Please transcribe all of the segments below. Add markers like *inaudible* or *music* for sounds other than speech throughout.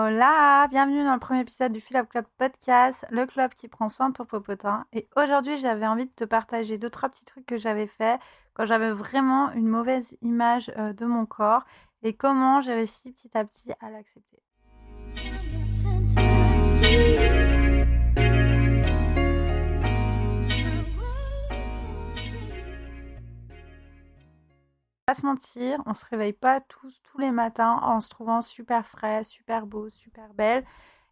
Hola, bienvenue dans le premier épisode du Philip Club Podcast, le club qui prend soin de ton popotin. Et aujourd'hui, j'avais envie de te partager deux, trois petits trucs que j'avais fait quand j'avais vraiment une mauvaise image euh, de mon corps et comment j'ai réussi petit à petit à l'accepter. Se mentir, on se réveille pas tous tous les matins en se trouvant super frais, super beau, super belle.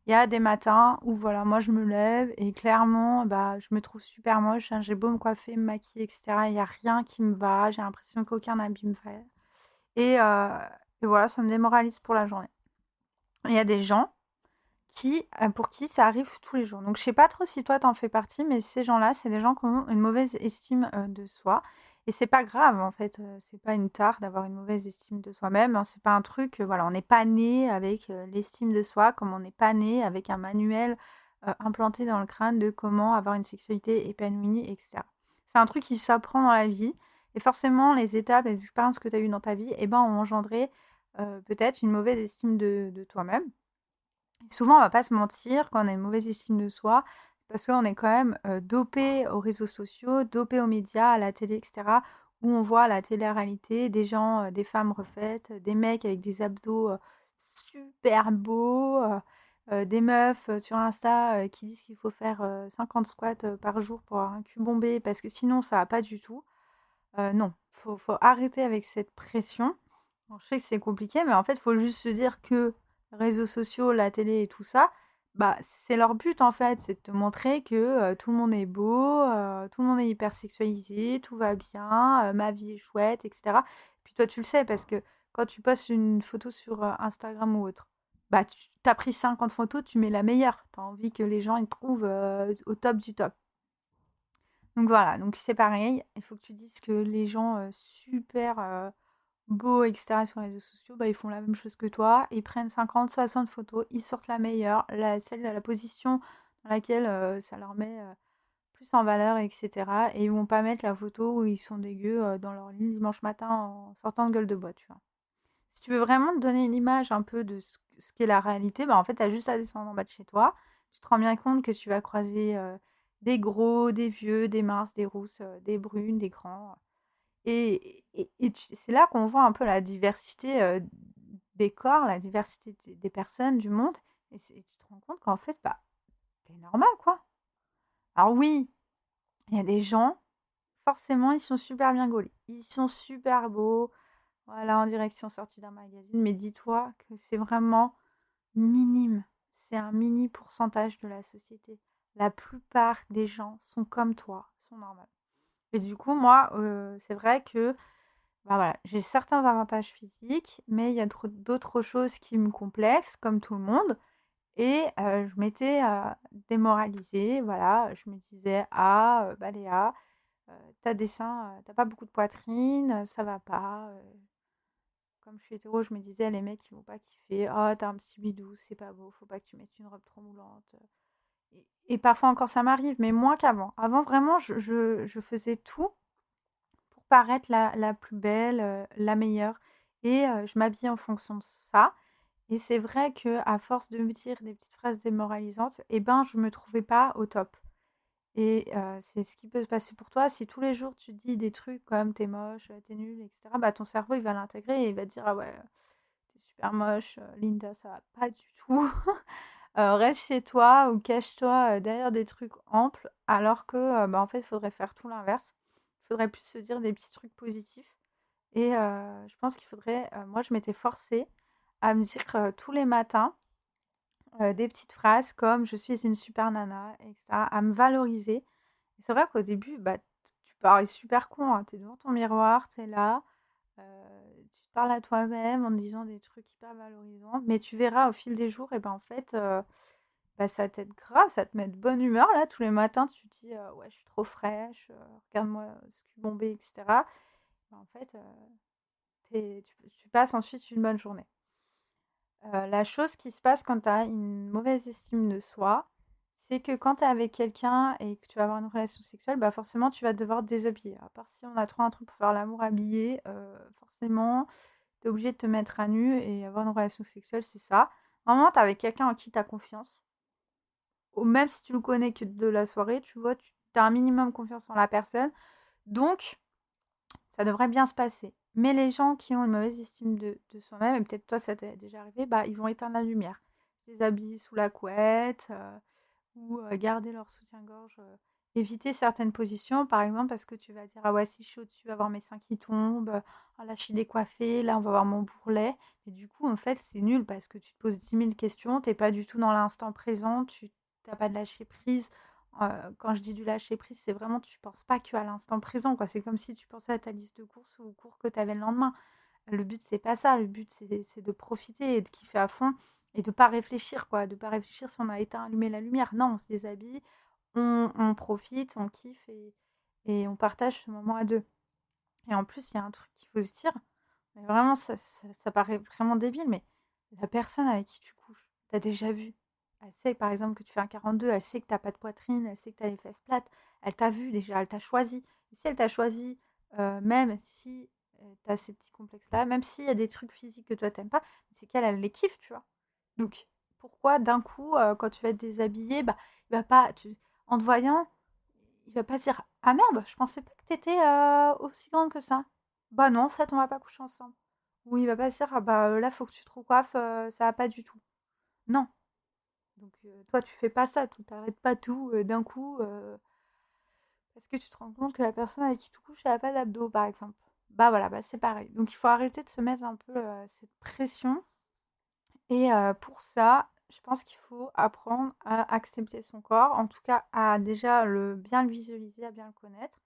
Il y a des matins où voilà, moi je me lève et clairement, bah, je me trouve super moche. hein, j'ai beau me coiffer, me maquiller, etc. Il n'y a rien qui me va. J'ai l'impression qu'aucun habit me va. Et, euh, et voilà, ça me démoralise pour la journée. Il y a des gens qui, euh, pour qui ça arrive tous les jours. Donc je sais pas trop si toi t'en fais partie, mais ces gens-là, c'est des gens qui ont une mauvaise estime euh, de soi. Et c'est pas grave en fait, c'est pas une tare d'avoir une mauvaise estime de soi-même. hein. C'est pas un truc, voilà, on n'est pas né avec l'estime de soi, comme on n'est pas né avec un manuel implanté dans le crâne de comment avoir une sexualité épanouie, etc. C'est un truc qui s'apprend dans la vie. Et forcément, les étapes, les expériences que tu as eues dans ta vie, eh ben, ont engendré peut-être une mauvaise estime de, de toi-même. Souvent, on va pas se mentir, quand on a une mauvaise estime de soi, parce qu'on est quand même dopé aux réseaux sociaux, dopé aux médias, à la télé, etc., où on voit la télé-réalité des gens, des femmes refaites, des mecs avec des abdos super beaux, des meufs sur Insta qui disent qu'il faut faire euh, 50 squats par jour pour avoir un cul bombé, parce que sinon, ça va pas du tout. Non, faut, faut arrêter avec cette pression. Je sais que c'est compliqué, mais en fait, il faut juste se dire que réseaux sociaux, la télé et tout ça, bah, c'est leur but en fait, c'est de te montrer que tout le monde est beau, tout le monde est hyper sexualisé, tout va bien, ma vie est chouette, etc. Puis toi, tu le sais parce que quand tu postes une photo sur Instagram ou autre, bah, tu as pris 50 photos, tu mets la meilleure. Tu as envie que les gens ils trouvent au top du top. Donc voilà, donc c'est pareil, il faut que tu dises que les gens super beaux, etc., sur les réseaux sociaux, bah, ils font la même chose que toi, ils prennent 50, 60 photos, ils sortent la meilleure, celle, la position dans laquelle euh, ça leur met euh, plus en valeur, etc. Et ils vont pas mettre la photo où ils sont dégueux euh, dans leur lit dimanche matin en sortant de gueule de bois. Si tu veux vraiment te donner une image un peu de ce, qu'est la réalité, bah, en fait, tu as juste à descendre en bas de chez toi. Tu te rends bien compte que tu vas croiser des gros, des vieux, des minces, des rousses, des brunes, des grands. Et, c'est là qu'on voit un peu la diversité des corps, la diversité des personnes, du monde. Et, c'est- tu te rends compte qu'en fait, bah, t'es normal, quoi. Alors oui, il y a des gens, forcément, ils sont super bien gaulés. Ils sont super beaux. Voilà, en direction sortie d'un magazine. Mais dis-toi que c'est vraiment minime. C'est un mini pourcentage de la société. La plupart des gens sont comme toi, sont normaux. Et du coup, moi, c'est vrai que bah j'ai certains avantages physiques, mais il y a d'autres choses qui me complexent, comme tout le monde. Et je m'étais démoralisée, voilà. Je me disais, ah, bah Léa, t'as des seins, t'as pas beaucoup de poitrine, ça va pas. Comme je suis hétéro, je me disais, les mecs, ils vont pas kiffer. Oh, t'as un petit bidou, c'est pas beau, faut pas que tu mettes une robe trop moulante. Et, parfois encore, ça m'arrive, mais moins qu'avant. Avant, vraiment, je, faisais tout pour paraître la, plus belle, euh, la meilleure. Et euh, je m'habillais en fonction de ça. Et c'est vrai que à force de me dire des petites phrases démoralisantes, eh ben, je me trouvais pas au top. Et euh, c'est ce qui peut se passer pour toi. Si tous les jours tu dis des trucs comme t'es moche, t'es nul, etc., bah ton cerveau il va l'intégrer et il va dire ah ouais, t'es super moche, Linda, ça va pas du tout. *laughs* Euh, reste chez toi ou cache-toi euh, derrière des trucs amples, alors que euh, bah, en fait il faudrait faire tout l'inverse. Il faudrait plus se dire des petits trucs positifs. Et je pense qu'il faudrait, moi je m'étais forcée à me dire tous les matins des petites phrases comme je suis une super nana, etc., à me valoriser. C'est vrai qu'au début, bah, tu parais super con, hein, tu es devant ton miroir, tu es là, euh, tu te parles à toi-même en disant des trucs hyper valorisants, mais tu verras au fil des jours, et ben en fait, euh, bah, ça t'aide grave, ça te met de bonne humeur, là, tous les matins, tu te dis, ouais, je suis trop fraîche, regarde-moi ce cul bombé, etc. En fait, tu, tu passes ensuite une bonne journée. La chose qui se passe quand tu as une mauvaise estime de soi, c'est que quand tu es avec quelqu'un et que tu vas avoir une relation sexuelle, bah forcément tu vas devoir te déshabiller. À part si on a trop un truc pour faire l'amour habillé, euh, forcément tu es obligé de te mettre à nu et avoir une relation sexuelle, c'est ça. Vraiment, tu avec quelqu'un en qui tu as confiance. Même si tu le connais que de la soirée, tu vois, tu as un minimum confiance en la personne. Donc, ça devrait bien se passer. Mais les gens qui ont une mauvaise estime de, soi-même, et peut-être toi ça t'est déjà arrivé, bah, ils vont éteindre la lumière. Se déshabiller sous la couette euh, ou garder leur soutien-gorge. Éviter certaines positions, par exemple, parce que tu vas dire Ah ouais, si je suis au-dessus, avoir mes seins qui tombent, ah là je suis décoiffée, là on va voir mon bourrelet. Et du coup, en fait, c'est nul parce que tu te poses 10 000 questions, tu n'es pas du tout dans l'instant présent, tu n'as pas de lâcher prise quand je dis du lâcher prise, c'est vraiment tu penses pas qu'à l'instant présent. quoi. C'est comme si tu pensais à ta liste de courses ou aux cours que tu avais le lendemain. Le but, c'est pas ça. Le but, c'est de profiter et de kiffer à fond et de pas réfléchir. quoi. De pas réfléchir si on a éteint, allumé la lumière. Non, on se déshabille, on, profite, on kiffe et, et, on partage ce moment à deux. Et en plus, il y a un truc qu'il faut se dire. Mais vraiment, ça, ça, paraît vraiment débile, mais la personne avec qui tu couches, tu as déjà vu elle sait, par exemple, que tu fais un 42, elle sait que tu n'as pas de poitrine, elle sait que tu as les fesses plates, elle t'a vu déjà, elle t'a choisi. Et si elle t'a choisi, euh, même si euh, tu as ces petits complexes-là, même s'il y a des trucs physiques que toi t'aimes pas, c'est qu'elle, elle les kiffe, tu vois. Donc, pourquoi d'un coup, quand tu vas être déshabillé, bah, il va pas, tu, en te voyant, il va pas dire Ah merde, je pensais pas que tu étais aussi grande que ça. Bah non, en fait, on va pas coucher ensemble. Ou il va pas dire Ah bah là, faut que tu te recoiffes, ça va pas du tout. Non, donc toi, tu fais pas ça, tu t'arrêtes pas tout d'un coup parce que tu te rends compte que la personne avec qui tu couches, elle n'a pas d'abdos, par exemple. Bah voilà, bah c'est pareil. Donc il faut arrêter de se mettre un peu cette pression. Et pour ça, je pense qu'il faut apprendre à accepter son corps, en tout cas à déjà le bien le visualiser, à bien le connaître.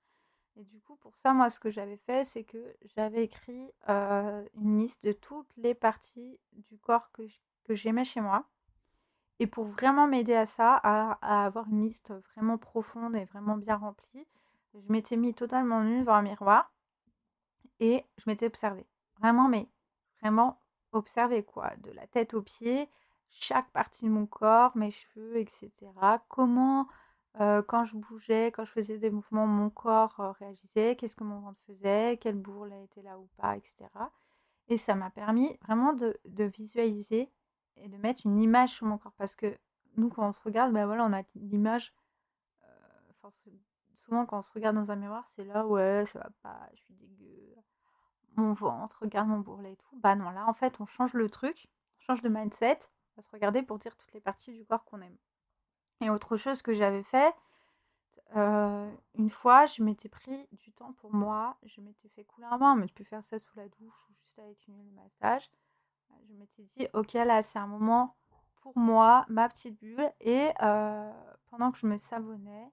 Et du coup, pour ça, moi, ce que j'avais fait, c'est que j'avais écrit une liste de toutes les parties du corps que j'aimais chez moi. Et pour vraiment m'aider à ça, à, avoir une liste vraiment profonde et vraiment bien remplie, je m'étais mis totalement nue devant un miroir et je m'étais observée. Vraiment, mais vraiment observée quoi, de la tête aux pieds, chaque partie de mon corps, mes cheveux, etc. Comment, quand je bougeais, quand je faisais des mouvements, mon corps réagissait, qu'est-ce que mon ventre faisait, quelle bourre était là ou pas, etc. Et ça m'a permis vraiment de visualiser et de mettre une image sur mon corps. Parce que nous, quand on se regarde, ben voilà, on a l'image. Souvent, quand on se regarde dans un miroir, c'est là, ouais, ça va pas, je suis dégueu. Ventre, regarde mon bourrelet et tout. Bah non, là, en fait, on change le truc, on change de mindset, on va se regarder pour dire toutes les parties du corps qu'on aime. Et autre chose que j'avais fait, euh, une fois, je m'étais pris du temps pour moi, je m'étais fait couler un bain, mais tu peux faire ça sous la douche ou juste avec une huile massage je m'étais dit, ok, là, c'est un moment pour moi, ma petite bulle. Et euh, pendant que je me savonnais,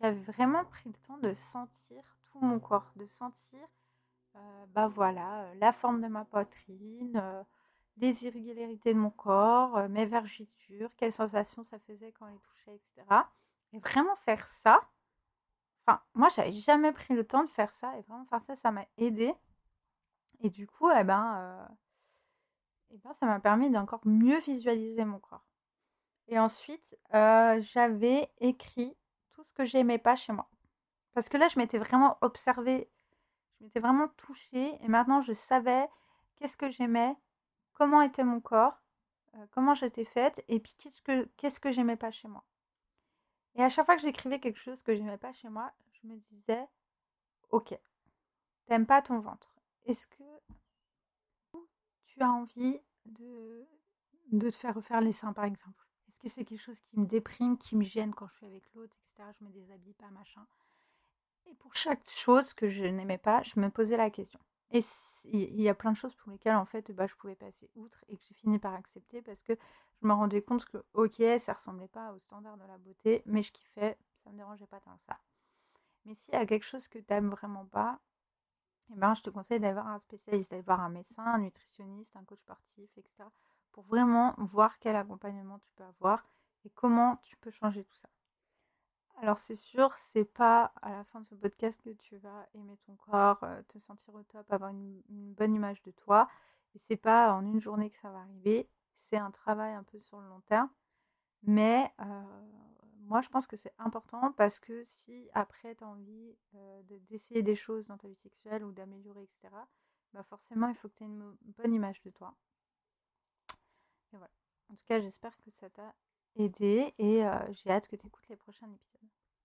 j'avais vraiment pris le temps de sentir tout mon corps, de sentir, bah voilà, euh, la forme de ma poitrine, les irrégularités de mon corps, mes vergitures, quelles sensations ça faisait quand on les touchait, etc. Et vraiment faire ça, enfin, moi, j'avais jamais pris le temps de faire ça. Et vraiment faire ça, ça m'a aidé. Et du coup, eh ben, et ben, ça m'a permis d'encore mieux visualiser mon corps. Et ensuite, euh, j'avais écrit tout ce que j'aimais pas chez moi. Parce que là, je m'étais vraiment observée, je m'étais vraiment touchée, et maintenant je savais qu'est-ce que j'aimais, comment était mon corps, euh, comment j'étais faite, et puis qu'est-ce que, qu'est-ce que j'aimais pas chez moi. Et à chaque fois que j'écrivais quelque chose que j'aimais pas chez moi, je me disais, ok, t'aimes pas ton ventre. Est-ce que as envie de, de te faire refaire les seins, par exemple? Est-ce que c'est quelque chose qui me déprime, qui me gêne quand je suis avec l'autre, etc. Je me déshabille pas, machin. Et pour chaque chose que je n'aimais pas, je me posais la question. Et il y a plein de choses pour lesquelles, en fait, bah, je pouvais passer outre et que j'ai fini par accepter parce que je me rendais compte que, ok, ça ressemblait pas au standard de la beauté, mais je kiffais, ça me dérangeait pas tant ça. Mais s'il y a quelque chose que tu n'aimes vraiment pas, eh ben, je te conseille d'avoir un spécialiste, d'aller voir un médecin, un nutritionniste, un coach sportif, etc. pour vraiment voir quel accompagnement tu peux avoir et comment tu peux changer tout ça. Alors c'est sûr, c'est pas à la fin de ce podcast que tu vas aimer ton corps, te sentir au top, avoir une, bonne image de toi. Et c'est pas en une journée que ça va arriver. C'est un travail un peu sur le long terme. Mais moi, je pense que c'est important parce que si après tu as envie d'essayer des choses dans ta vie sexuelle ou d'améliorer, etc., bah forcément, il faut que tu aies une bonne image de toi. Et voilà. En cas, j'espère que ça t'a aidé et j'ai hâte que tu écoutes les prochains épisodes.